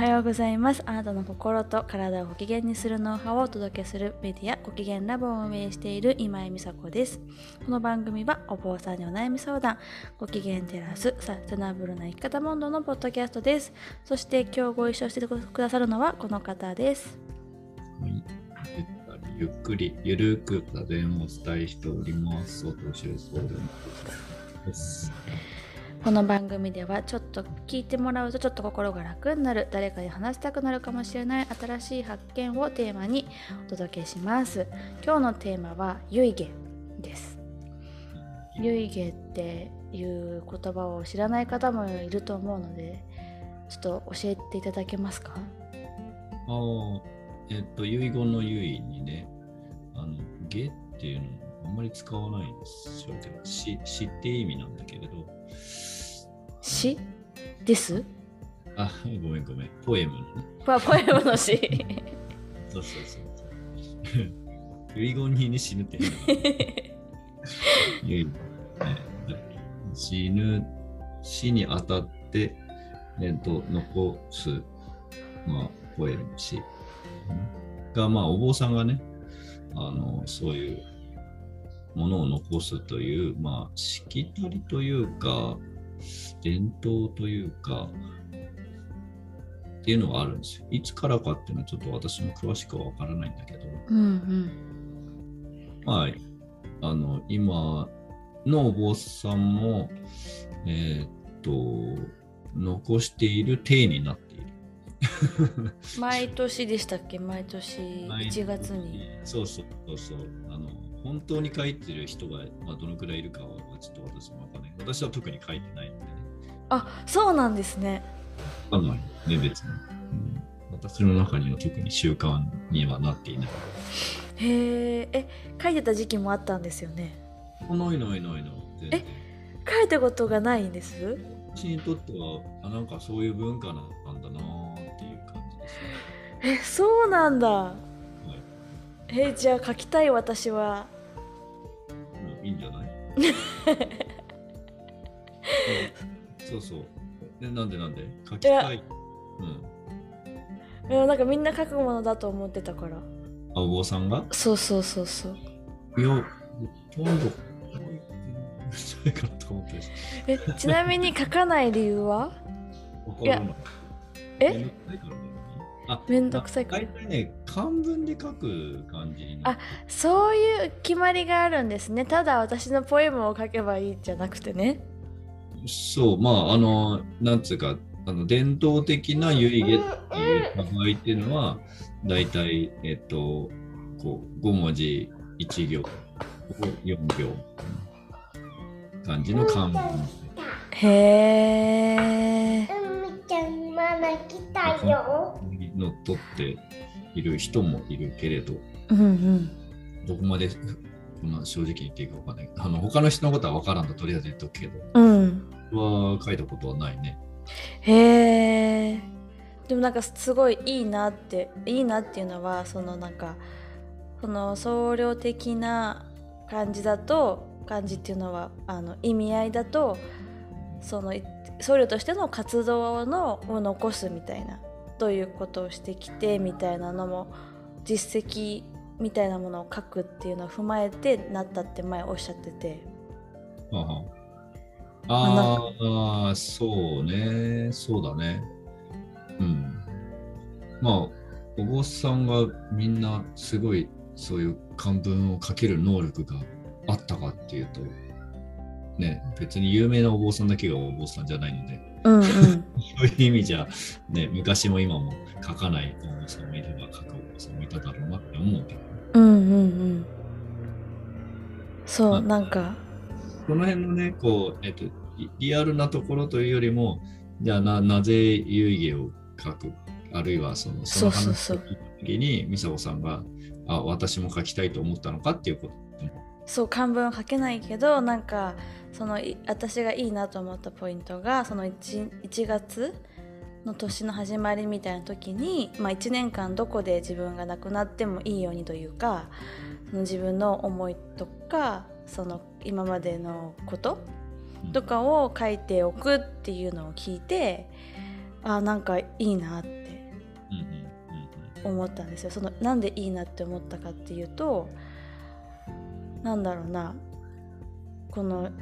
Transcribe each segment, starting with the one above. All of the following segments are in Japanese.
はようございます。あなたの心と体をご機嫌にするノウハウをお届けするメディアご機嫌ラボを運営している今井美佐子です。この番組はお坊さんにお悩み相談ご機嫌テラスサステナブルな生き方モンドのポッドキャストです。そして今日ご一緒してくださるのはこの方です。はい。ゆっくりゆるく座禅をお伝えしております。お年を相談です。この番組ではちょっと聞いてもらうとちょっと心が楽になる。誰かに話したくなるかもしれない。新しい発見をテーマにお届けします。今日のテーマは遺言です。遺言っていう言葉を知らない方もいると思うのでちょっと教えていただけますか？ああえっと遺言の遺にねあの下っていうのあんまり使わないんでしょうけど死死って意味なんだけれど詩？です？あ、ごめんごめん。ポエムのね。ポポエムの詩。そうそうそう。遺言にね死ぬって。死ぬ、死にあたって、えっと、残す、まあ、ポエムの詩が、まあ、お坊さんがね、あの、そういうものを残すという、まあ、しきたりというか、伝統というか、っていうのがあるんですよ。いつからかっていうのはちょっと私も詳しくはわからないんだけど、うんうん。まあ、あの、今のお坊さんも、えーっと、残している体になっている。毎年でしたっけ？毎年1月に。。そうそうそうそう。あの、本当に書いてる人が、まあ、どのくらいいるかはちょっと私もわかんない。私は特に書いてないのでね。あそうなんですね。わかんないね、別に。うん私の中には特に習慣にはなっていない。へえ、え、書いてた時期もあったんですよね。あないないないない。全然書いたことがないんです？私にとっては、あなんかそういう文化なんだなっていう感じですね。え、そうなんだ。はいえ、じゃあ書きたい私は。うん、いいんじゃない？うんそうそう。でなんでなんで？書きたい。うん。でもなんかみんな書くものだと思ってたから。あ、お坊さんが？そうそうそうそう。いや、ほとんど。え、ちなみに書かない理由は？いや。え？めんどくさいからだよねあめんどくさいから大体ね、漢文で書く感じになるそういう決まりがあるんですね。ただ私のポエムを書けばいいじゃなくてね。そう、まあ、あの、なんつうか、あの伝統的な遺言っていう場合っていうのは、大体、えっと、こう、5文字1行、4行、感じの漢文。へえ。うんみちゃんママ来たよ。にのっとっている人もいるけれど、うんうん。どこまでこんな正直に言っていいかわかんない。あの、他の人のことはわからんととりあえず言っとくけど、うん。は書いたことはないね。へえ。でもなんかすごいいいなっていいなっていうのはそのなんかその僧侶的な感じだと感じっていうのはあの意味合いだとそのい僧侶としての活動のを残すみたいなどういうことをしてきてみたいなのも実績みたいなものを書くっていうのを踏まえてなったって前おっしゃっててはあはあそうね。そうだね。うん。まあ、お坊さんがみんなすごいそういう漢文を書ける能力があったかっていうと、ね、別に有名なお坊さんだけがお坊さんじゃないので、うんうん。そういう意味じゃ、ね、昔も今も書かないお坊さんもいれば書くお坊さんもいただろうなって思うけど、うんうんうん。そうまあなんか。この辺のね、こう、えっと、リリアルなところというよりも、じゃあな、なぜ遺言を書く、あるいはその、その話を聞いた時に、美佐子さんが、あ、私も書きたいと思ったのかっていうこと。そう漢文書けないけどなんかそのい私がいいなと思ったポイントがその 1, 1月の年の始まりみたいな時に、まあ、1年間どこで自分が亡くなってもいいようにというかその自分の思いとかその今までのこととかを書いておくっていうのを聞いてあなんかいいなって思ったんですよ。そのなんでいいなって思ったかっていうとなんだろうなこのん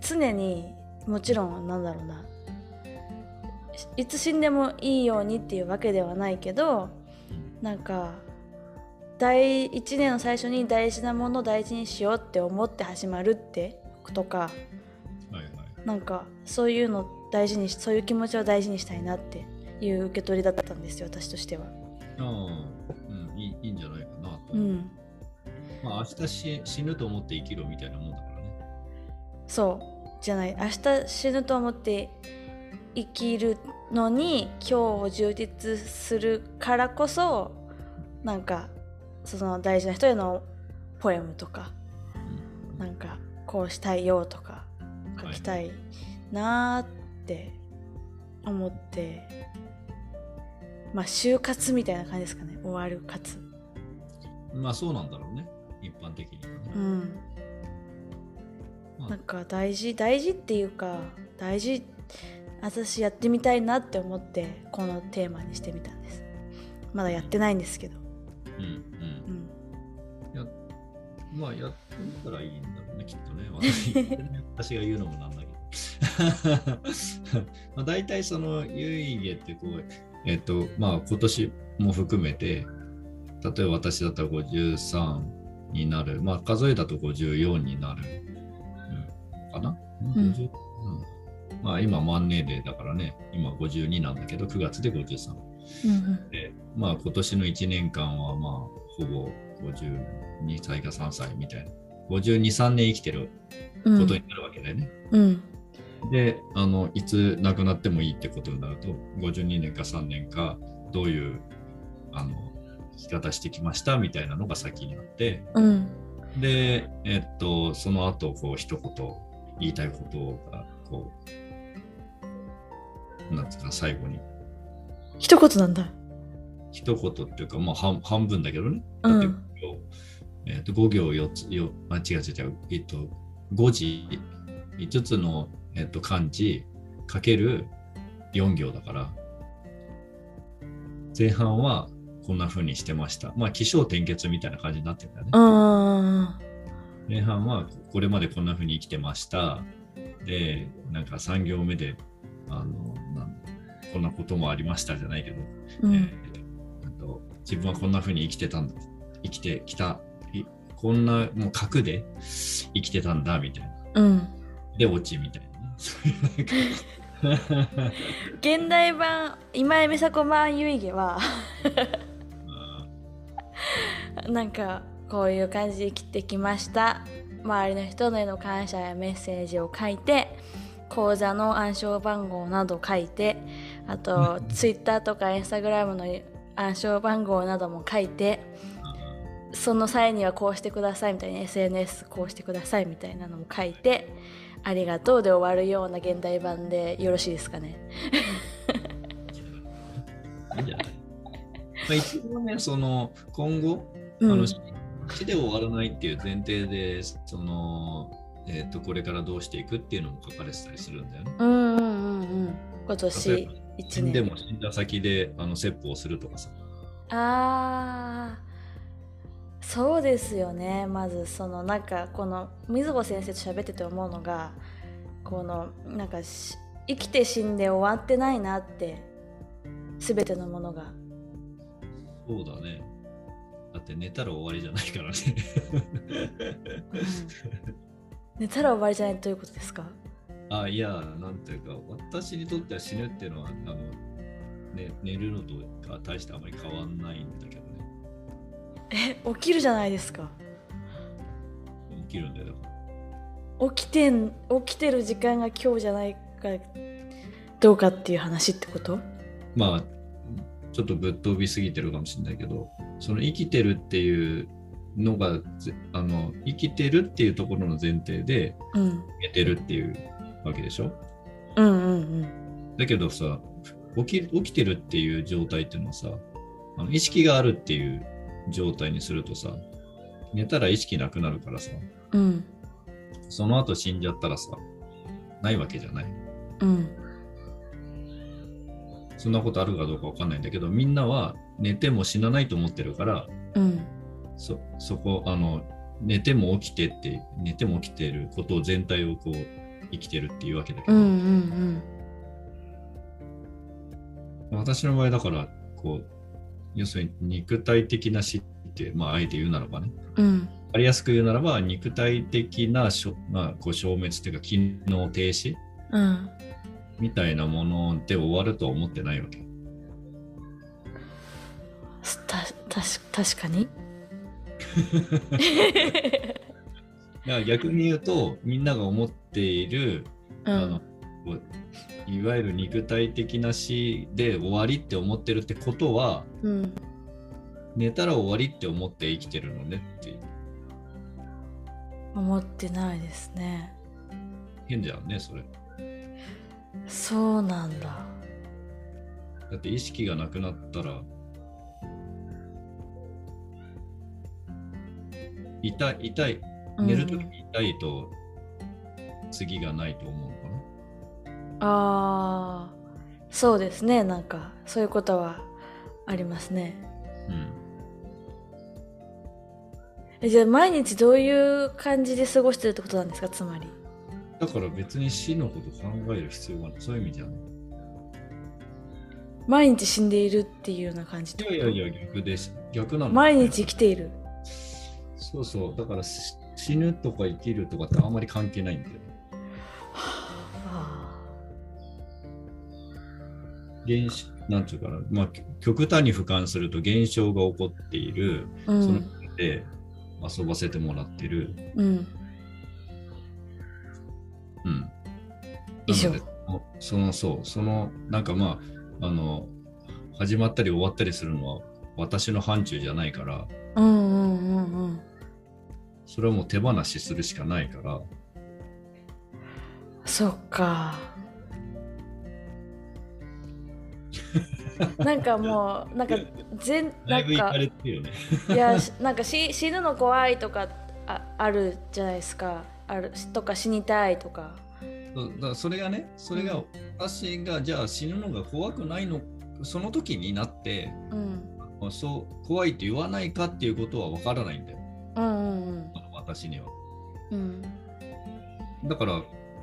常にもちろんなんだろうないつ死んでもいいようにっていうわけではないけどなんか第1年の最初に大事なものを大事にしようって思って始まるってとかはいはい。なんかそういうの大事にしそういう気持ちを大事にしたいなっていう受け取りだったんですよ私としては。ああ、うん、いいいいんじゃないかなと。うん、まあ、明日し死ぬと思って生きろみたいなもんだからね。そう。じゃない。明日死ぬと思って生きるのに今日を充実するからこそなんかその大事な人へのポエムとかうん。なんかこうしたいよとか書きたいなーって思って、まあ就活みたいな感じですかね。終わる活。まあ、そうなんだろうね。一般的に。うんまあなんか大事大事っていうか大事私やってみたいなって思ってこのテーマにしてみたんですまだやってないんですけどうんうんうん。まあ、やってみたらいいんだろうね、きっとね。私 私が言うのもなんだけど。まあ大体その有意義ってこう、えっ、と、まあ今年も含めて、例えば私だったら53になる、まあ数えだと54になる、うん、かな、ん。50うん。まあ今満年齢だからね、今52なんだけど、9月で53。うんで、まあ今年の1年間はまあほぼ52歳か3歳みたいな。52、3年生きてるうんことになるわけだよね。うん。で、あの、いつ亡くなってもいいってことになると、52年か3年か、どういう、あの、生き方してきましたみたいなのが先にあって、うん。で、えっと、その後、こう、一言言いたいことが、こう、なんつうか、最後に、一言なんだ。一言っていうか、まあ、半半分だけどね。うん。だって5行、えっと、5行4つ、よあ、違う違う違う、えっと、5字、5つの、えっと、漢字かける4行だから、前半はこんな風にしてました。まあ、起承転結みたいな感じになってるんだよね。うん前半はこれまでこんな風に生きてました。で、なんか3行目で、あの、なんこんなこともありましたじゃないけど、うん。えーあと自分はこんな風に生きてたんだ。生きてきた。いこんなもう核で生きてたんだみたいな。うん。で落ちみたいなね。そういうなんか。現代版今井美佐子版遺言はあ なんかこういう感じで生きてきました。周りの人への感謝やメッセージを書いて口座の暗証番号など書いてあとツイッターとかインスタグラムの暗証番号なども書いてその際にはこうしてくださいみたいな SNS こうしてくださいみたいなのも書いてありがとうで終わるような現代版でよろしいですかね。ー いいんじゃない、まあ、一応ねその今後、うんあの死で終わらないっていう前提でその、えー、とこれからどうしていくっていうのも書かれてたりするんだよね。うんうんうんうん今年例えば1死んで年も死んだ先であの説法をするとかさ。あーそうですよねまずそのなんかこの水穂先生と喋ってて思うのがこのなんかし生きて死んで終わってないなって全てのものがそうだね。だって寝たら終わりじゃないからね。寝たら終わりじゃないということですか？あいや、なんていうか、私にとっては死ぬっていうのは、あの、ね、寝るのとか大してあまり変わんないんだけどね。え起きるじゃないですか起きるんだよ。だから起きてん起きてる時間が今日じゃないかどうかっていう話ってこと？まあ、ちょっとぶっ飛びすぎてるかもしれないけど、その生きてるっていうのが、ぜあの、生きてるっていうところの前提で、うん。寝てるっていうわけでしょ？うんうんうん。だけどさ起き、起きてるっていう状態っていうのはさ、あの意識があるっていう状態にするとさ、寝たら意識なくなるからさ、うん。その後死んじゃったらさ、ないわけじゃない。うんそんなことあるかどうかわかんないんだけどみんなは寝ても死なないと思ってるからうん。そそこあの寝ても起きてって寝ても起きてることを全体をこう生きてるっていうわけだけど、うんうん私の場合だからこう要するに肉体的な死って、まあ、あえて言うならばね。うん。うん分かりやすく言うならば肉体的なしょ、まあ、こう消滅というか機能停止。うんみたいなもので終わるとは思ってないわけ。たたし確かに？だから逆に言うとみんなが思っている、うん。あのいわゆる肉体的な死で終わりって思ってるってことはうん。寝たら終わりって思って生きてるのねっていう。思ってないですね。変じゃんねそれそうなんだ。だって意識がなくなったら痛い痛い寝るときに痛いと次がないと思うのかな、ああそうですね。なんかそういうことはありますね。うん。えじゃあ毎日どういう感じで過ごしてるってことなんですか？つまりだから別に死のこと考える必要がない。そういう意味じゃない毎日死んでいるっていうような感じいやいやいや逆です。逆なの。毎日生きている。そうそう。だからし死ぬとか生きるとかってあんまり関係ないんだよ。あ現象なんていうかな、まあ、き極端に俯瞰すると現象が起こっている、ーうそので遊ばせてもらってる、うんうん。以上。そのそう、そのなんかまあ、あの、始まったり終わったりするのは私の範疇じゃないから、うんうんうんうん。それはもう手放しするしかないから、そっか。なんかもうなんか全だないんかね。いやしなんかし死ぬの怖いとかああるじゃないですかあるとか死にたいとか。そうだからそれがね、それが私がじゃあ死ぬのが怖くないの、その時になって、うん。そう怖いって言わないかっていうことは分からないんだよ、うんうんあの私には。うん。だから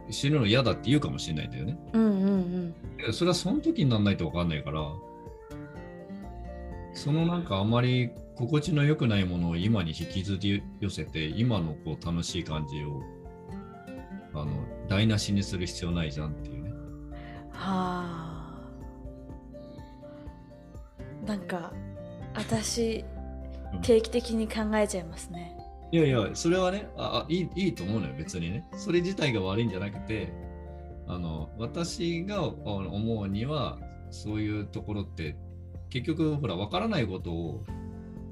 死ぬの嫌だって言うかもしれないんだよね。うんうんうん。それはその時にならないと分かんないから、そのなんかあまり心地の良くないものを今に引きずり寄せて、今のこう楽しい感じを台無しにする必要ないじゃんっていうね。はあ。なんか私うん。定期的に考えちゃいますね。いやいや、それはね、ああいいいいと思うのよ、別にね。それ自体が悪いんじゃなくて、あの私があ思うには、そういうところって、結局、ほら、分からないことを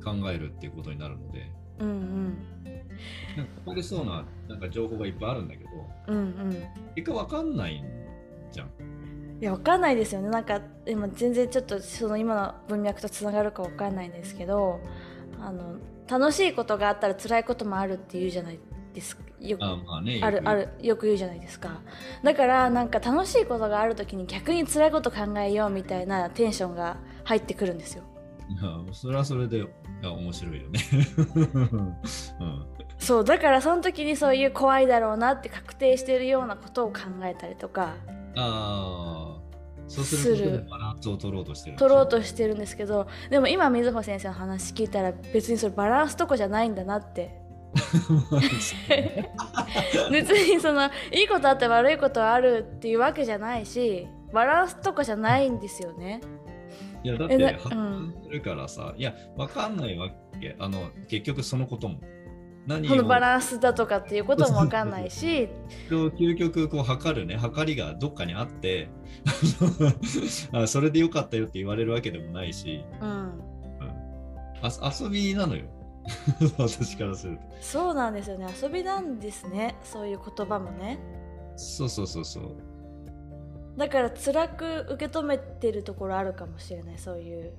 考えるっていうことになるので、うんうんなんかここでそうななんか情報がいっぱいあるんだけど、うんうん。結果分かんないんじゃん。いやわかんないですよね。なんか今全然ちょっとその今の文脈とつながるかわかんないんですけどあの楽しいことがあったら辛いこともあるって言うじゃないですか。よくあまあね、あるあるよく言うじゃないですか。だからなんか楽しいことがある時に逆に辛いこと考えようみたいなテンションが入ってくるんですよ。いやそれはそれで面白いよね。うんそうだからその時にそういう怖いだろうなって確定してるようなことを考えたりとか。ああ、そうすることバランスを取ろうとしてる取ろうとしてるんですけどでも今水穂先生の話聞いたら別にそれバランスとかじゃないんだなって。別にそのいいことあって悪いことあるっていうわけじゃないしバランスとかじゃないんですよね。いやだって発見するからさ、いやわかんないわけ。あの結局そのことも何を。このバランスだとかっていうこともわかんないし。究極こう測るね測りがどっかにあって。あそれでよかったよって言われるわけでもないし。うん。あ遊びなのよ。私からすると。そうなんですよね。遊びなんですね。そういう言葉もね。そうそうそうそう。だから辛く受け止めてるところあるかもしれないそういう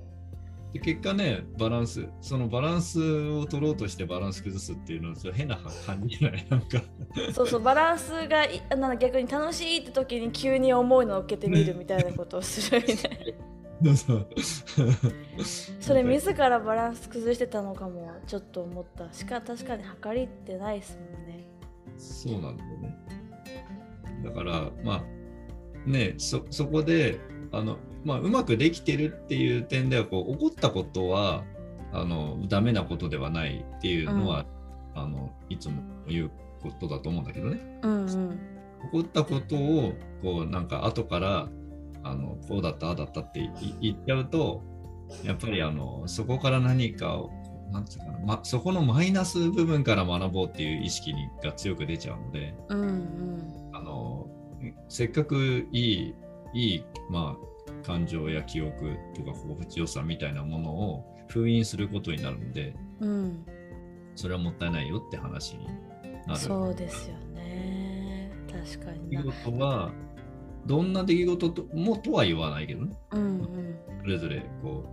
で結果ねバランスそのバランスを取ろうとしてバランス崩すっていうのは変な感じじゃない？なんか。そうそうバランスがいなんか逆に楽しいって時に急に重いのを受けてみるみたいなことをするみたいそうそれ自らバランス崩してたのかもちょっと思った。しか確かに測りってないですもんね。そうなんだよね。だから、まあ、ねそ、そこで、あの、まあ、うまくできてるっていう点では、こう、起こったことは、あの、ダメなことではないっていうのは、あの、いつも言うことだと思うんだけどね。うんうん。起こったことを、こう、なんか、後から、あの、こうだった、ああだったってい言っちゃうと、やっぱり、あの、そこから何かを、なんていうかな、ま、そこのマイナス部分から学ぼうっていう意識にが強く出ちゃうので、うんうん。あのせっかくいいいい、まあ、感情や記憶とか心地よさみたいなものを封印することになるのでうんそれはもったいないよって話になる。そうですよね。確かに出な来事はどんな出来事ともとは言わないけどね。うんうん。それぞれこ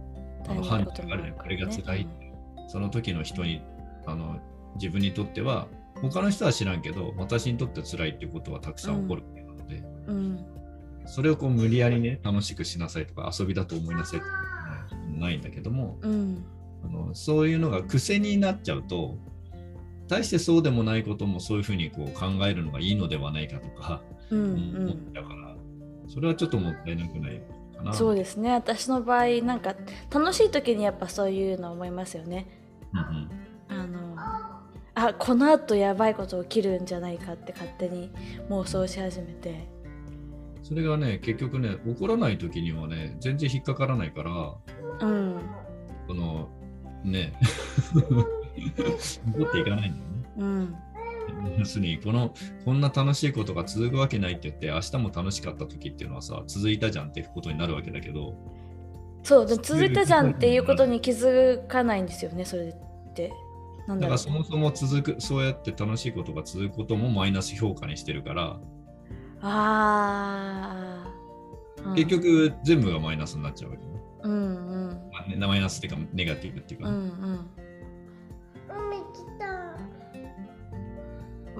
うあの判断があるね。これが辛い、ねその時の人にあの自分にとっては他の人は知らんけど私にとって辛いっていうことはたくさん起こることなので、うんそれをこう無理やりね楽しくしなさいとか遊びだと思いなさいとかないんだけどもうん。あのそういうのが癖になっちゃうと大してそうでもないこともそういうふうにこう考えるのがいいのではないかとかうんう思っんちゃうから、それはちょっともったいなくないかな。そうですね。私の場合なんか楽しい時にやっぱそういうの思いますよね。うんうん。あのあこのあとやばいこと起きるんじゃないかって勝手に妄想し始めてそれがね結局ね起こらない時にはね全然引っかからないからうん。このね。起こっていかないんだよね。うん。要するにこのこんな楽しいことが続くわけないって言って明日も楽しかった時っていうのはさ続いたじゃんっていうことになるわけだけど。そうで続いたじゃんっていうことに気づかないんですよねそれって。なんだろう。だからそもそも続くそうやって楽しいことが続くこともマイナス評価にしてるから、あー、うん結局全部がマイナスになっちゃうわけね。うんうんまあねマイナスっていうかネガティブっていうかね、うんうん海来た。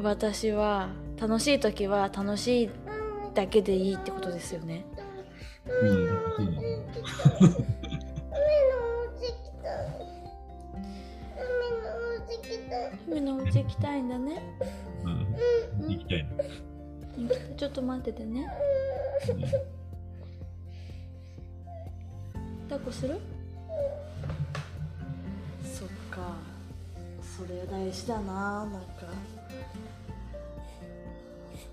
私は楽しい時は楽しいだけでいいってことですよねうんそうなの海のお家来た。海のお家来た。海のお家行きたいんだねうん、行きたいな。ちょっと待っててね。抱っこする？そっか。それ大事だななんか。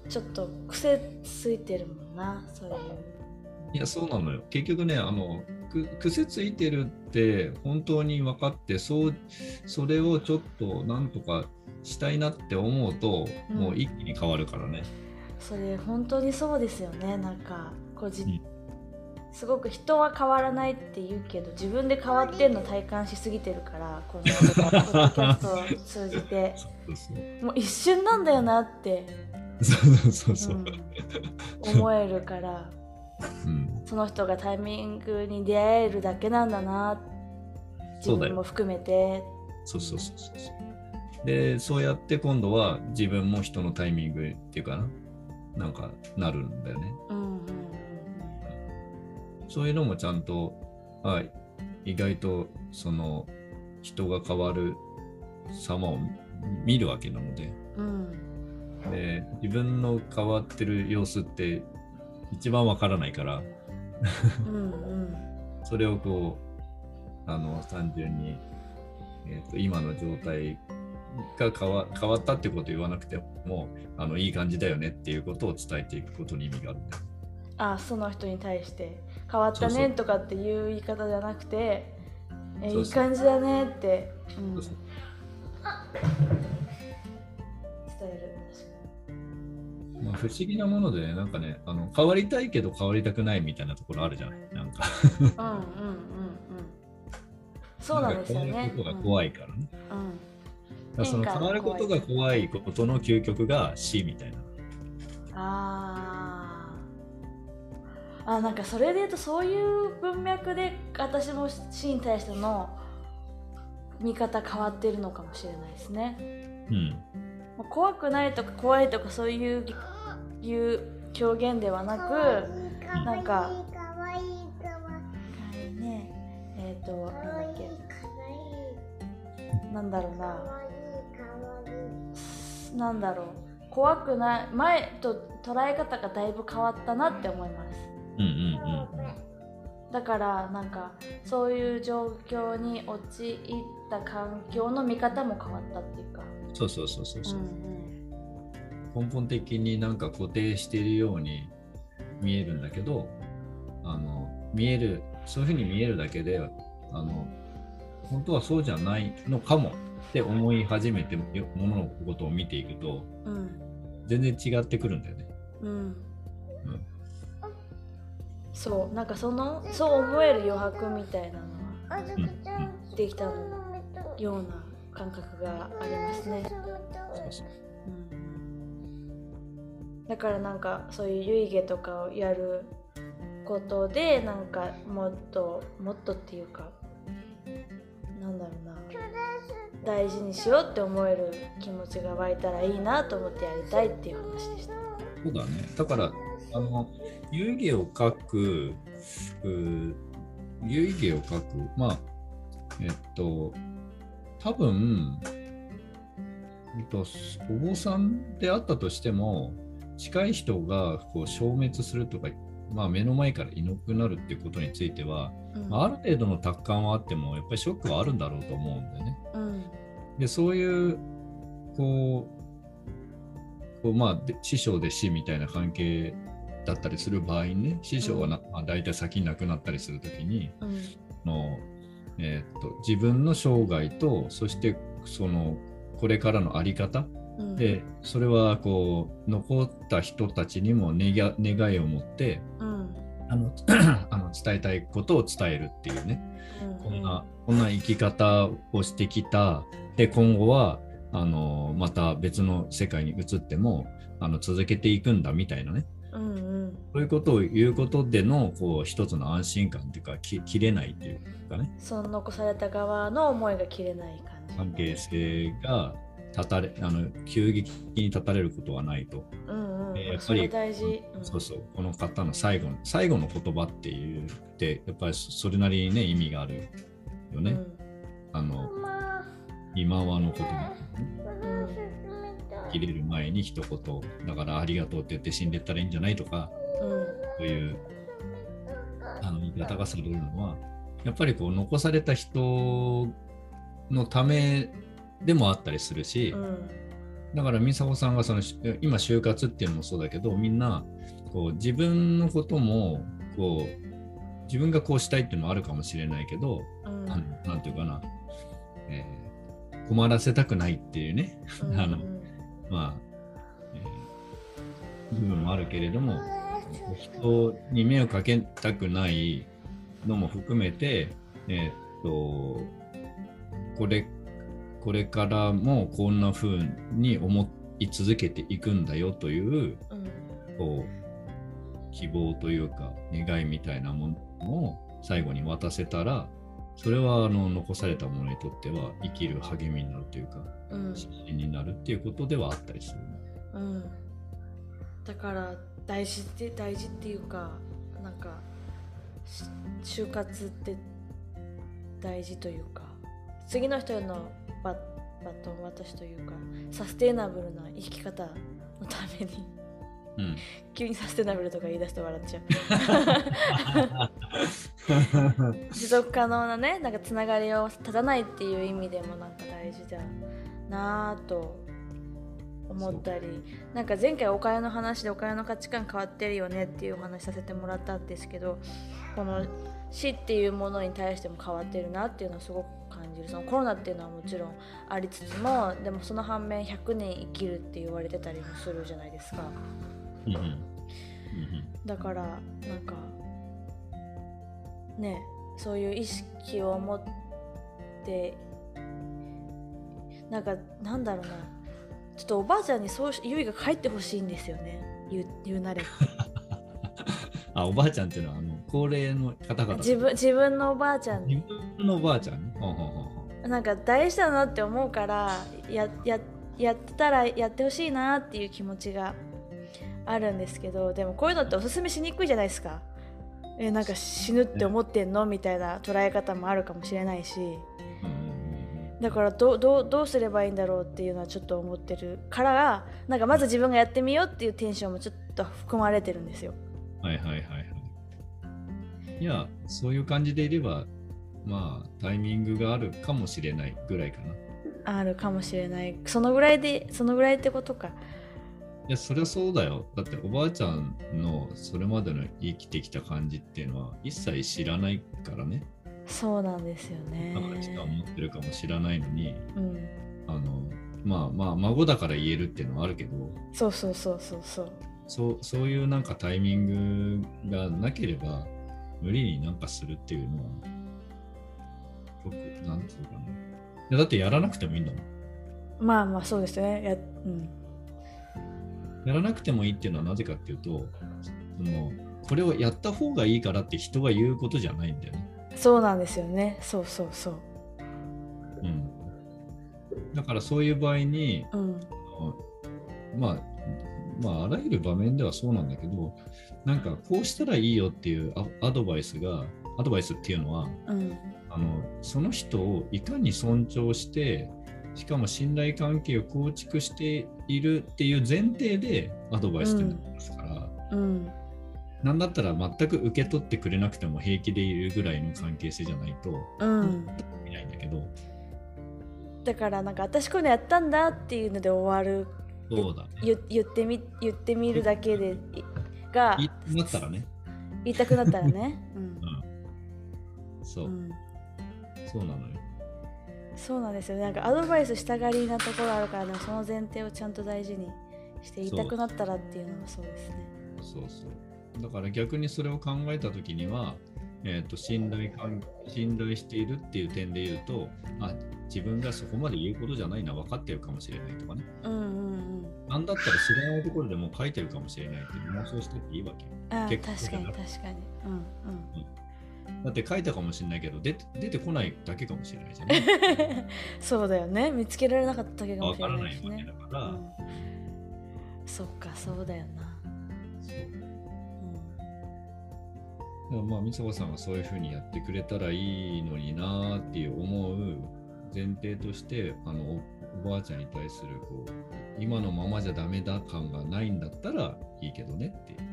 ちょっと癖ついてるもんなそういういや、そうなのよ。結局ね、あの、く癖ついてるって本当に分かって、そう、それをちょっとなんとかしたいなって思うと、うん。もう一気に変わるからね。それ本当にそうですよね。なんかこうじ、うん。すごく人は変わらないって言うけど自分で変わってんの体感しすぎてるからこのポッドキャストを通じて。そうそうもう一瞬なんだよなって、そうそうそうう。ん。思えるからうん、その人がタイミングに出会えるだけなんだな自分も含めて。そうそうそうそうそう。で、そうやって今度は自分も人のタイミングっていうかな、なんかなるんだよね。うんうんうんそういうのもちゃんと、あ意外とその人が変わる様を見るわけなので。うん。で、自分の変わってる様子って一番わからないから、うんうん。それをこう、あの単純に、えー、と今の状態が変わ変わったってことを言わなくてもあのいい感じだよねっていうことを伝えていくことに意味があるんだよ。あその人に対して変わったねとかっていう言い方じゃなくてえいい感じだねって、うん、伝える。まあ、不思議なものでね、なんかねあの、変わりたいけど変わりたくないみたいなところあるじゃない。なんか、うんうんうんうん。そうなんですよか変わねることが怖いからね。うん、うんだからその変わることが怖いことの究極が死みたいな。あーあなんかそれで言うとそういう文脈で私も死に対しての見方変わってるのかもしれないですね。うん。もう怖くないとか怖いとかそういういう表現ではなくなんかかわいいかわいいかわいい。となんかわいいだっけかわなんだろうななんだろう。怖くない。前と捉え方がだいぶ変わったなって思います。うんうんだからなんかそういう状況に陥った環境の見方も変わったっていうか、うん。そうそうそうそうそう。う。ん根本的になんか固定しているように見えるんだけどあの見えるそういうふうに見えるだけであの本当はそうじゃないのかもって思い始めてもののことを見ていくとうんうん全然違ってくるんだよね。うん。そう。なんかそのそう思える余白みたいなのはあずきちゃんできたような感覚がありますね、そうそう。うん、だからなんかそういう遺芸とかをやることでなんかもっともっとっていうかなんだろうな大事にしようって思える気持ちが湧いたらいいなと思ってやりたいっていう話でした。そうだね。だから、あの、遊戯を書く、うー遊戯を書く、まあ、えっと、多分、えっと、お坊さんであったとしても、近い人がこう消滅するとか、まあ、目の前からいなくなるっていうことについては、うん。まあある程度の達観はあっても、やっぱりショックはあるんだろうと思うんだよね。うん。でそういうこうこうまあで師匠弟子みたいな関係だったりする場合にね師匠はな、まあ、大体先に亡くなったりするときにうん。の、えーっと自分の生涯とそしてそのこれからの在り方うんでそれはこう残った人たちにも願願いを持ってうんあの あの伝えたいことを伝えるっていうねうんこんな、こんな生き方をしてきた。で、今後は、あの、また別の世界に移っても、あの、続けていくんだみたいなね。うんうんそういうことを言うことでの、こう、一つの安心感っていうか、き切れないっていうかね、その残された側の思いが切れない感じ。関係性が立たれ、あの、急激に立たれることはないと。うんうん、えーやっぱりそれ大事。うんそうそう、この方の最後の、最後の言葉っていうって、やっぱりそれなりにね、意味があるよね。うんあの、今はの言葉。これ進めた切れる前に一言だからありがとうって言って死んでったらいいんじゃないとかそういうあの言い方がされるのはやっぱりこう残された人のためでもあったりするし、うん。だから美佐子さんがそのし今就活っていうのもそうだけどみんなこう自分のこともこう自分がこうしたいっていうのもあるかもしれないけど、うん。あのなんていうかな、えー困らせたくないっていうねうん。あのまあ、えー部分もあるけれども、人に迷惑かけたくないのも含めて、えーっと、これ、これからもこんな風に思い続けていくんだよという、うん。こう、希望というか、願いみたいなものを最後に渡せたら、それはあの残された者にとっては生きる励みになるというか、うん。指針になるっていうことではあったりするね。うん。だから大事って大事っていうかなんかし就活って大事というか次の人へのババトン渡しというかサステイナブルな生き方のためにうん。急にサステナブルとか言い出して笑っちゃう 持続可能なねなんかつながりを立たないっていう意味でもなんか大事だなぁと思ったりなんか前回お金の話でお金の価値観変わってるよねっていうお話させてもらったんですけどこの死っていうものに対しても変わってるなっていうのをすごく感じる。そのコロナっていうのはもちろんありつつもでもその反面100年生きるって言われてたりもするじゃないですか。だからなんかねそういう意識を持ってなんかなんだろうな。ちょっとおばあちゃんにそうゆいが帰ってほしいんですよね。言う言うなれ あ、おばあちゃんっていうのは、あの、高齢の方々。自分自分のおばあちゃん自に分のおばあちゃん？ね。ほうなんか大事だなって思うからやややってたらやってほしいなっていう気持ちがあるんですけどでもこういうのっておすすめしにくいじゃないですかえなんか死ぬって思ってんのみたいな捉え方もあるかもしれないしだからどうどうどうすればいいんだろうっていうのはちょっと思ってるからなんかまず自分がやってみようっていうテンションもちょっと含まれてるんですよ。はいはいはい。いや、そういう感じでいれば、まあ、タイミングがあるかもしれないぐらいかな。いあるかもしれないそのぐらいでそのぐらいってことかや、そりゃそうだよ。だって、おばあちゃんのそれまでの生きてきた感じっていうのは、一切知らないからね。そうなんですよねだから時間持ってるかも知らないのに、うんあの、まあまあ、孫だから言えるっていうのはあるけど、そうそうそうそうそうそうそういうなんかタイミングがなければ無理になんかするっていうのは僕なんつうかな。いやだってやらなくてもいいんだもん。まあまあそうですね。やうん。やらなくてもいいっていうのはなぜかっていうとそのこれをやった方がいいからって人が言うことじゃないんだよね、そうなんですよね。そうそうそう。うん、だからそういう場合にうん。まあまああらゆる場面ではそうなんだけどなんかこうしたらいいよっていうアアドバイスがアドバイスっていうのはうん。あのその人をいかに尊重してしかも信頼関係を構築しているっていう前提でアドバイスってなりますから、うん。なんだったら全く受け取ってくれなくても平気でいるぐらいの関係性じゃないとうん。いないんだけど。だからなんか私こういうのやったんだっていうので終わる。そうだね。言言ってみ言ってみるだけでいが言いなったらね、言いたくなったらね、うん。うん、そう、うん、そうなのよ。そうなんですよね。なんかアドバイスしたがりなところあるからでもその前提をちゃんと大事にして言いたくなったらっていうのもそうですね。そうそうだから逆にそれを考えた時には、えー、と信頼関信頼しているっていう点で言うとあ自分がそこまで言うことじゃないのは分かってるかもしれないとかね。うんなんだったら知らないところでもう書いてるかもしれないって妄想してっていいわけ。確かに確かに。うんだって書いたかもしれないけど出て出てこないだけかもしれないじゃん、うんね、そうだよね。見つけられなかっただけかも分しからないわけれないしねだから、うん、そっかそうだよな、そう。うだからまあ、みさこさんがそういうふうにやってくれたらいいのになっていう思う前提として、あのおおばあちゃんに対するこう今のままじゃダメだ感がないんだったらいいけどねっていう。ん、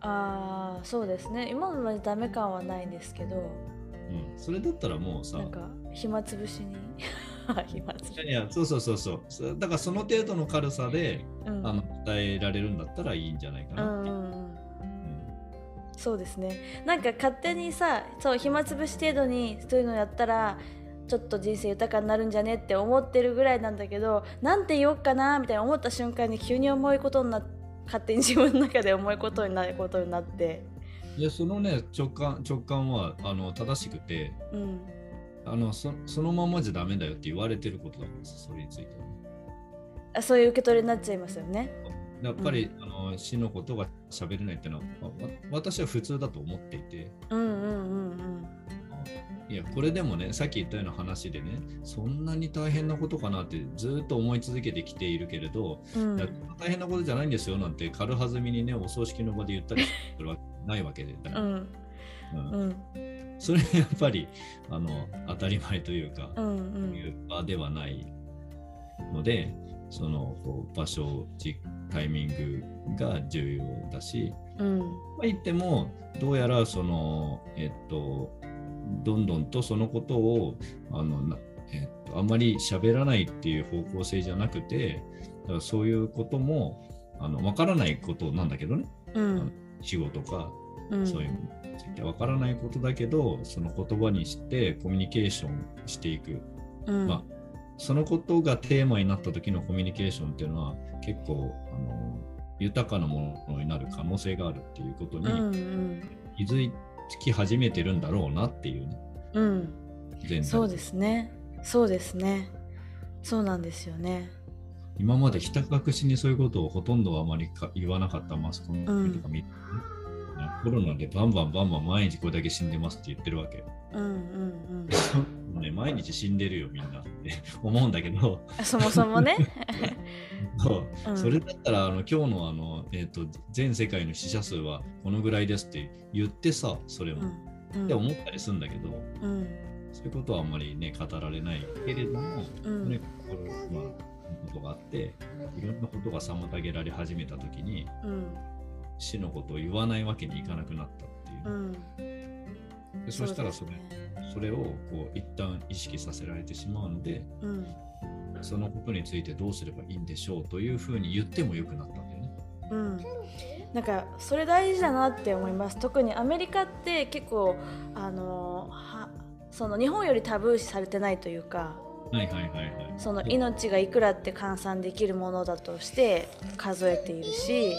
ああそうですね。今のまでダメ感はないんですけど。うん、それだったらもうさ、なんか暇つぶしに。暇つぶしいやいや、そうそうそうそう。そ。だからその程度の軽さで、うん。あの伝えられるんだったらいいんじゃないかうなって。いう。うん。そうですね。なんか勝手にさそう暇つぶし程度にそういうのやったらちょっと人生豊かになるんじゃねって思ってるぐらいなんだけどなんて言おうかなみたいな思った瞬間に急に重いことにな勝手に自分の中で重いことになることになって。いや、そのね、直感直感はあの正しくて、うん。あのそそのままじゃダメだよって言われてることだからさそれについては。ね。あそういう受け取りになっちゃいますよね。やっぱり、あの死のことが喋れないっていうのは、わわ私は普通だと思っていて、うんうんうんいや、これでもね、さっき言ったような話でね、そんなに大変なことかなってずっと思い続けてきているけれど、うん。大変なことじゃないんですよなんて軽はずみにね、お葬式の場で言ったりするわけないわけで、だから。うん。うん。うん。それやっぱりあの当たり前というか、うんうん。いう場ではないので、そのこう場所、じタイミングが重要だし、うん。まあ、言ってもどうやらそのえっとどんどんとそのことをあのなえっとあんまり喋らないっていう方向性じゃなくてだからそういうこともあの分からないことなんだけどね。うん。仕事かうん。そういうのについて分からないことだけどその言葉にしてコミュニケーションしていく。うん。まあそのことがテーマになった時のコミュニケーションっていうのは結構あの豊かなものになる可能性があるっていうことに、うんうん気づき始めてるんだろうなっていうね、うん。全体そうですね。そうですね。そうなんですよね。今までひた隠しにそういうことをほとんどあまりか言わなかったマスコミとか見て、ね。コロナでバンバンバンバン毎日これだけ死んでますって言ってるわけ。うんうんうん。ね、毎日死んでるよみんな。っ て思うんだけど、あそもそもね、そう。うん。それだったらあの今日のあの、えー、と全世界の死者数はこのぐらいですって言ってさそれも、うん。って思ったりするんだけど。うん。そういうことはあんまりね語られないけれども、うん。ねこれまあことがあっていろんなことが妨げられ始めた時にうん。死のことを言わないわけにいかなくなったっていう。う、んでそしたらそれね。それをこう一旦意識させられてしまうのでうん。そのことについてどうすればいいんでしょうというふうに言ってもよくなったんだよね。うん。なんかそれ大事だなって思います。特にアメリカって結構あのはその日本よりタブー視されてないというかはいはいはいはい。その命がいくらって換算できるものだとして数えているし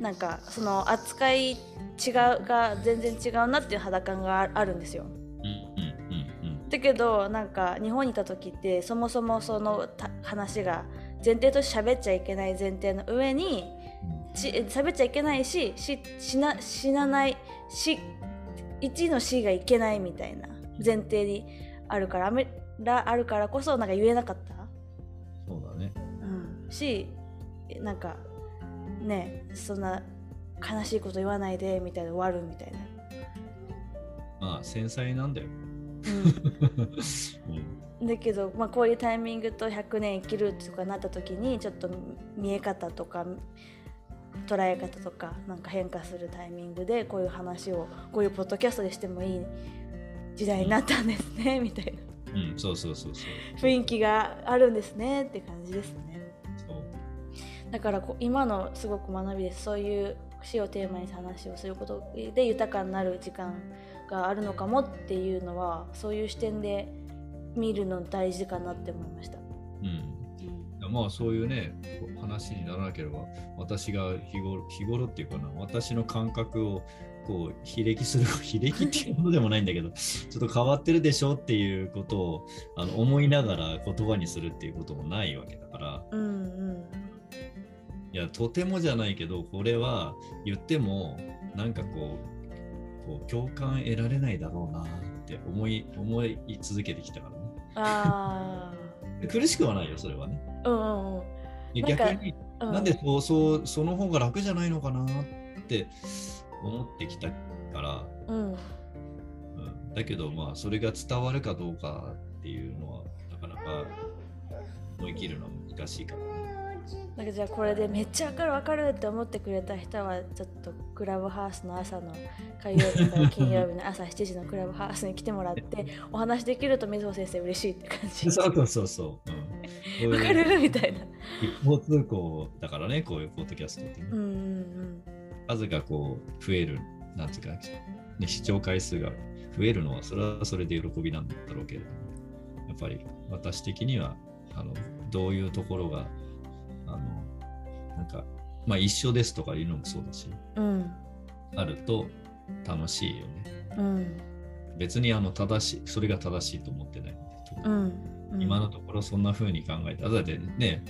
なんかその扱い違うが全然違うなっていう肌感がああるんですよ。だけどなんか日本にいた時ってそもそもそのた話が前提として喋っちゃいけない前提の上にうんし喋っちゃいけないしし死な死なないし1の死がいけないみたいな前提にあるからアメらあるからこそなんか言えなかった、そうだね。うん、しなんかねそんな悲しいこと言わないでみたいな終わるみたいな、まあ繊細なんだよ。ううん。ん、だけど、まあ、こういうタイミングと100年生きるとかなった時にちょっと見え方とか捉え方とかなんか変化するタイミングでこういう話をこういうポッドキャストでしてもいい時代になったんですねみたいなうん、そうそうそうそう。雰囲気があるんですねって感じですね。そう。だからこう今のすごく学びです。そういう死をテーマに話をすることで豊かになる時間があるのかもっていうのはそういう視点で見るの大事かなって思いました。うん、まあそういうね話にならなければ私が日頃日頃っていうかな私の感覚をこう非歴する 非歴っていうものでもないんだけどちょっと変わってるでしょっていうことをあの思いながら言葉にするっていうこともないわけだから。うんうん。いやとてもじゃないけどこれは言ってもなんかこうこう共感得られないだろうなって思い思い続けてきたからね。あ 苦しくはないよそれはね。あうんうん。逆にうん。なんでそうそうその方が楽じゃないのかなって思ってきたから、うんうん、だけどまあそれが伝わるかどうかっていうのはなかなか思い切るのは難しいからね。なんかじゃあこれでめっちゃわかるわかるって思ってくれた人はちょっとクラブハウスの朝の火曜日から金曜日の朝 7時のクラブハウスに来てもらってお話できると水野先生嬉しいって感じ。そうそうそうそう。うん、わかる？みたいな。一方通行だからねこういうポッドキャストってね、うんうん数がこう増えるなんていうか、ね、視聴回数が増えるのはそれはそれで喜びなんだろうけれどもやっぱり私的にはあのどういうところがあのなんかまあ一緒ですとかいうのもそうだしうん。うんあると楽しいよね。うん。別にあの正しいそれが正しいと思ってないうん。うん。今のところそんな風に考えてだってね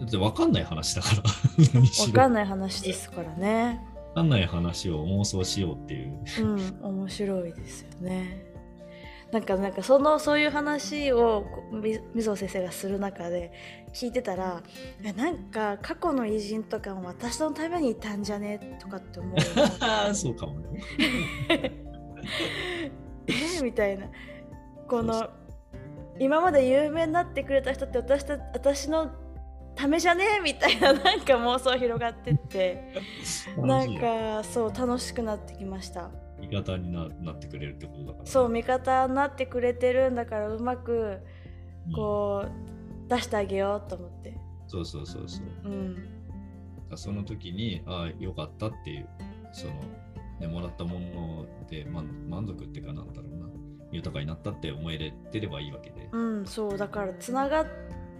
だって分かんない話だから。何しろ。わかんない話ですからね。分かんない話を妄想しようっていう。うん面白いですよね。なんかなんかそのそういう話をみ水野先生がする中で聞いてたらえなんか過去の偉人とかも私のためにいたんじゃね？とかって思う そうかもね。えみたいな。この今まで有名になってくれた人って私た私のためじゃねえみたいななんか妄想広がってって。なんかそう楽しくなってきました。味方にななってくれるってことだから、そう味方になってくれてるんだからうまくうん。こう出してあげようと思って。そうそうそうそう。うん。その時に、ああ、よかったっていう、その、ね、もらったもので満満足っていうかなんだろうな、豊かになったって思えれてればいいわけで。うんそうだからつなが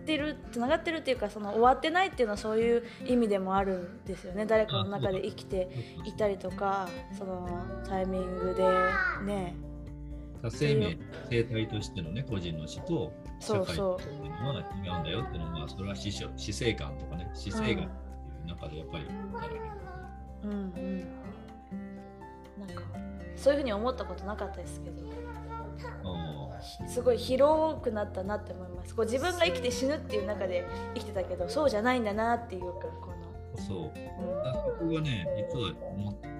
ってるつながってるっていうかその終わってないっていうのはそういう意味でもあるんですよね。誰かの中で生きていたりとかそのタイミングでね。生命、生態としてのね、個人の死と社会っていうのは違うんだよっていうのは、それは死生死生観とかね、死生観っていう中でやっぱりある。わけうんうん。そういうふうに思ったことなかったですけど。あすごい広くなったなって思いますこう自分が生きて死ぬっていう中で生きてたけどそうじゃないんだなっていうかこあそう。そこがね、実は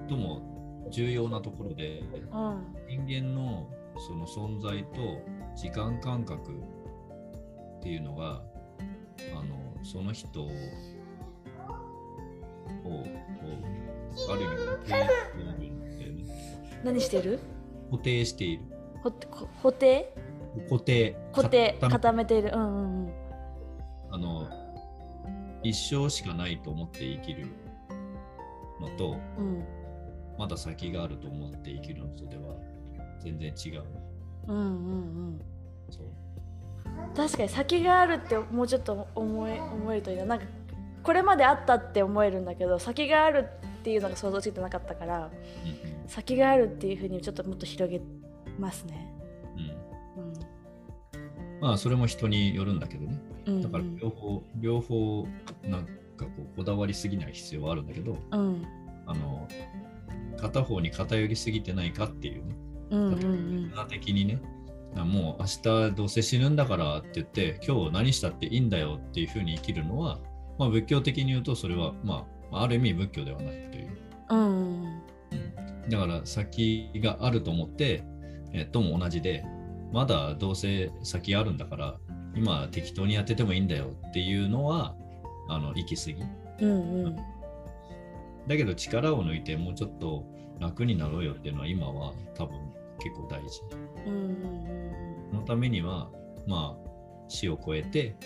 最も重要なところで、うんうん人間のその存在と時間感覚っていうのが、あのその人をこうある意味固定している。何してる？固定している。ほこ固定？固定。固定か固めている。うんうんうん。あの一生しかないと思って生きるのと、うん。まだ先があると思って生きるのとでは全然違う。うんうんうん。そう。確かに先があるってもうちょっと思え思えるといいななんかこれまであったって思えるんだけど先があるっていうのが想像ついてなかったからうん。先があるっていうふうにちょっともっと広げますね。うん。うんうんまあそれも人によるんだけどね。うん。だから両方、両方なんかこうこだわりすぎない必要はあるんだけど、うん。あの片方に偏りすぎてないかっていうね、うんうん的にね、あもう明日どうせ死ぬんだからって言って、今日何したっていいんだよっていうふうに生きるのは、まあ、仏教的に言うとそれは、まあ、ある意味仏教ではないという。うん。うん。だから先があると思って、えっとも同じで、まだどうせ先あるんだから、今適当にやっててもいいんだよっていうのは、あの行き過ぎ。うんうんだけど力を抜いてもうちょっと楽になろうよっていうのは今は多分結構大事。うんうんそのためには、まあ、死を超えて、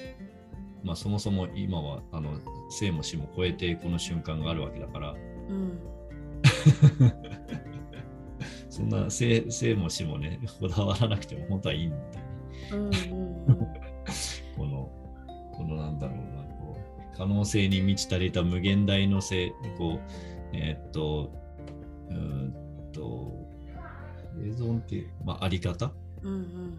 まあ、そもそも今はあの生も死も超えてこの瞬間があるわけだから、うん そんな生生も死もね、こだわらなくても本当はいいんだよね。うんうん この、このなんだろうな、こう、可能性に満ち足りた無限大のせい、こう、えーっと、うーんと、生存っていう、まあ、あり方？うんうん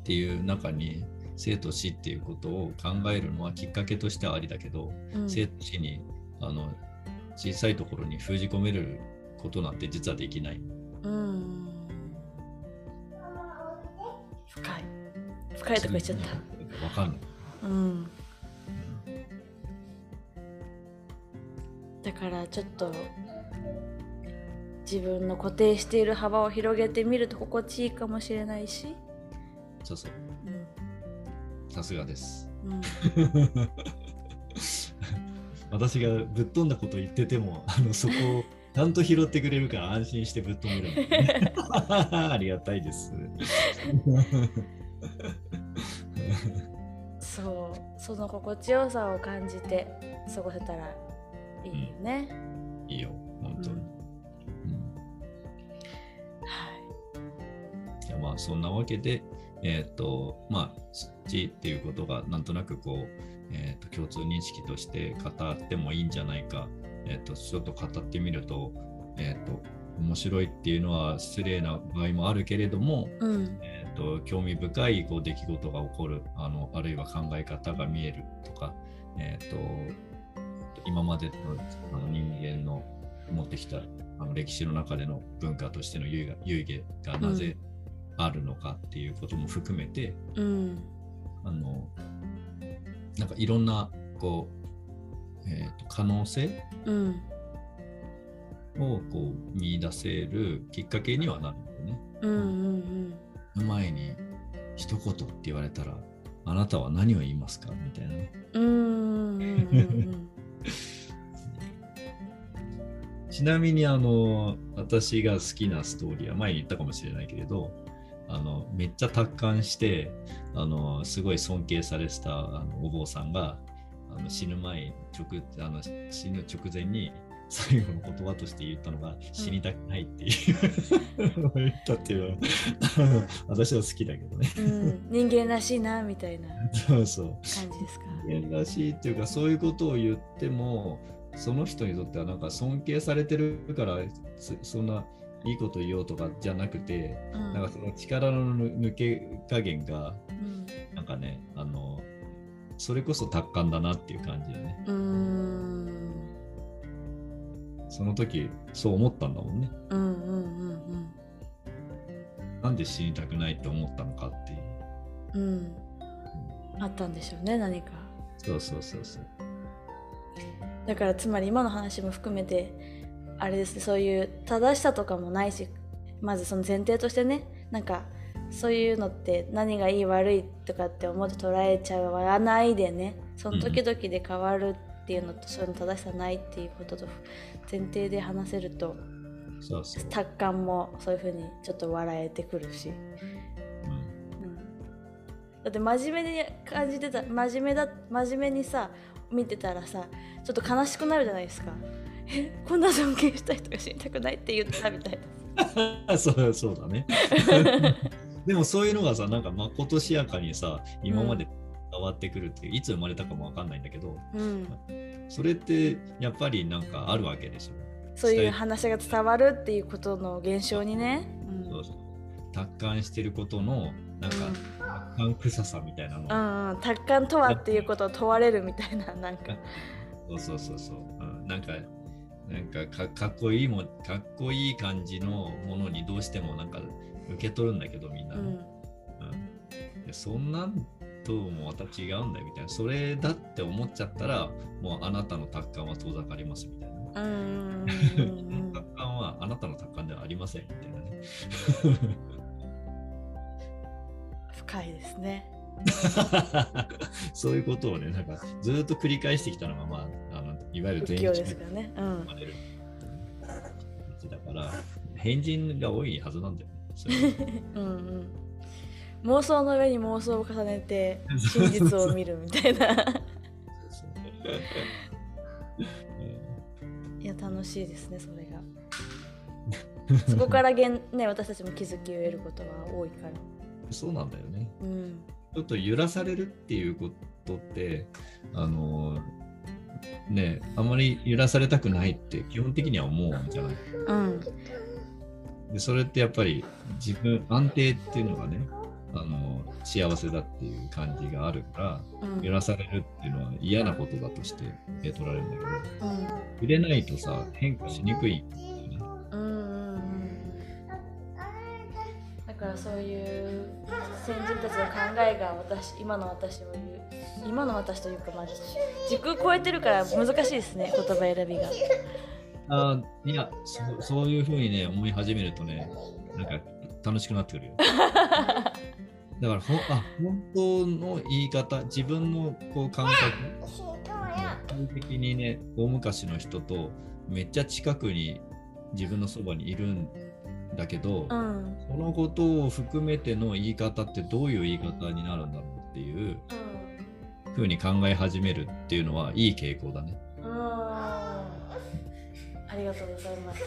っていう中に、生と死っていうことを考えるのはきっかけとしてはありだけど、うん生と死に、あの、小さいところに封じ込めることなんて実はできない。深いとこ言っちゃった。わかんない。うんだからちょっと自分の固定している幅を広げてみると心地いいかもしれないし、そうそう。うんさすがです。うん、私がぶっ飛んだこと言ってても、あのそこをちゃんと拾ってくれるから安心してぶっ飛んでるね ありがたいです。そうその心地よさを感じて過ごせたらいいよね、いいよ、本当に。うん。うん。はいやまあそんなわけで、えっ、と、まあ、死っていうことがなんとなくこう、えー、と共通認識として語ってもいいんじゃないか、えっ、と、ちょっと語ってみると、えっ、と、面白いっていうのは失礼な場合もあるけれども、うん。えー、と興味深いこう出来事が起こるあのあるいは考え方が見えるとか、えー、と今までのあの人間の持ってきたあの歴史の中での文化としての遊戯遊戯がなぜあるのかっていうことも含めて、うん。あのなんかいろんなこう、えー、と可能性うん。をこう見出せるきっかけにはなるんだよね。うんうん前に一言って言われたらあなたは何を言いますか？みたいなね。うんうんうんうん ちなみにあの私が好きなストーリーは前に言ったかもしれないけれどあのめっちゃ達観してあのすごい尊敬されてたあのお坊さんがあの死ぬ前に直あの死ぬ直前に最後の言葉として言ったのが死にたくないっていう、の を言ったっていうのは私は好きだけどね。うん。人間らしいなみたいな。感じですか。人間らしいっていうかそういうことを言ってもその人にとってはなんか尊敬されてるからそそんないいこと言おうとかじゃなくてうん。なんかその力の抜け加減がうん。なんかねあのそれこそ達観だなっていう感じでね。うーんその時そう思ったんだもんね。うんうんうんなんで死にたくないって思ったのかっていう。うんあったんでしょうね何かそうそうそうそう。だからつまり今の話も含めてあれですねそういう正しさとかもないしまずその前提としてねなんかそういうのって何がいい悪いとかって思って捉えちゃわないでねその時々で変わるっていうのと、そういうの正しさないっていうことと前提で話せると。達観もそういうふうにちょっと笑えてくるし、うん。うん、だって真面目に感じてた真面目だ真面目にさ見てたらさちょっと悲しくなるじゃないですか。えこんな尊敬した人が死にたくないって言ったみたいな。そうそうだね。でもそういうのがさ、なんかまことしやかにさ、今まで伝わってくるっていう、いつ生まれたかもわかんないんだけど、うん。それってやっぱりなんかあるわけでしょ。そういう話が伝わるっていうことの現象にね、うん。そうそう。達観してることの、なんか、達観臭さみたいなの。うんうん、達観とはっていうことを問われるみたいななんか。そうそうそうそう。うん、なんか、なんかかかっこいいもんかっこいい感じのものにどうしてもなんか受け取るんだけどみんなね、うん。うん。でそんなんともまた違うんだよみたいな。それだって思っちゃったらもうあなたの達観は遠ざかりますみたいな、達観はあなたの達観ではありませんみたいなね。深いですね。そういうことをねなんかずっと繰り返してきたのが、まあ、あのいわゆる不器用ですからね。うん。生まれるだから変人が多いはずなんだよね。うんうん妄想の上に妄想を重ねて真実を見るみたいな。いや楽しいですねそれが。そこからげん、ね、私たちも気づきを得ることは多いから。そうなんだよね。うん。ちょっと揺らされるっていうことってあのねあまり揺らされたくないって基本的には思うんじゃない？うん。でそれってやっぱり自分安定っていうのがねあの幸せだっていう感じがあるからうん。揺らされるっていうのは嫌なことだとして受け取られるんだけどうん。揺れないとさ変化しにくいんだよね。うんうんうん。だからそういう先人たちの考えが私今の私を言う今の私というかまあ時空超えてるから難しいですね言葉選びが。あいやそそういうふうにね思い始めるとねなんか楽しくなってくるよ。だからほあ本当の言い方自分のこう感覚的にね大昔の人とめっちゃ近くに自分のそばにいるんだけど、うん。そのことを含めての言い方ってどういう言い方になるんだろうっていうふうに考え始めるっていうのはいい傾向だね。うん。ありがとうございます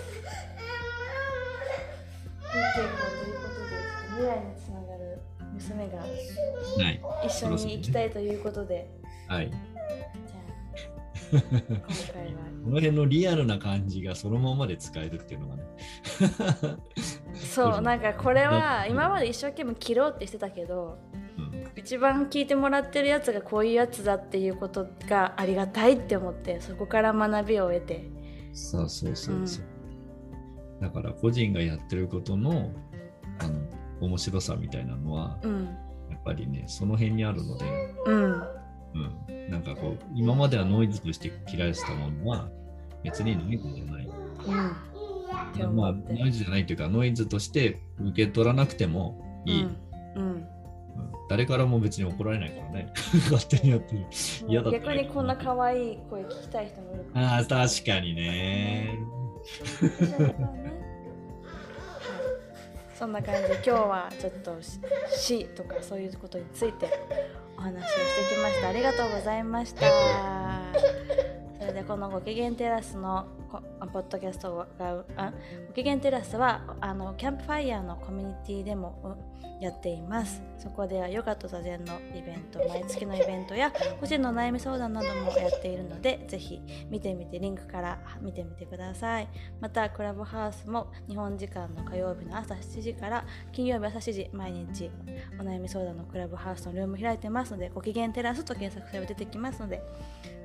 いい傾向ということで未来につながる娘がはい。一緒に行きたいということではい。じゃあ今回はこの辺のリアルな感じがそのままで使えるっていうのがね。そうなんかこれは今まで一生懸命切ろうってしてたけどうん一番聞いてもらってるやつがこういうやつだっていうことがありがたいって思ってそこから学びを得てそうそうそうそう。だから個人がやってることのあの面白さみたいなのはうんやっぱりねその辺にあるので、うんうん、なんかこう今まではノイズとして嫌いしたものは別にノイズじゃない。うんまあノイズじゃないというかノイズとして受け取らなくてもいい。うん誰からも別に怒られないからね。勝手にやってる。嫌だ逆にこんな可愛い声聞きたい人もいるああ、確かにね。そんな感じで今日はちょっとし死とかそういうことについてお話をしてきました。ありがとうございました。それでこのご機嫌テラスのこポッドキャストがあご機嫌テラスはあのキャンプファイヤーのコミュニティでもやっています。そこではヨガと座禅のイベント毎月のイベントや 個人の悩み相談などもやっているのでぜひ見てみてリンクから見てみてください。またクラブハウスも日本時間の火曜日の朝7時から金曜日朝7時毎日お悩み相談のクラブハウスのルーム開いてますのでご機嫌テラスと検索すれば出てきますので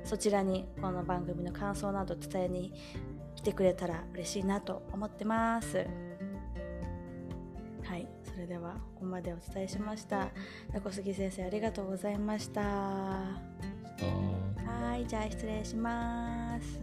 そちらにこの番組の感想など伝えに来てくれたら嬉しいなと思ってます。はいそれではここまでお伝えしました。タ杉先生ありがとうございました。はいじゃあ失礼します。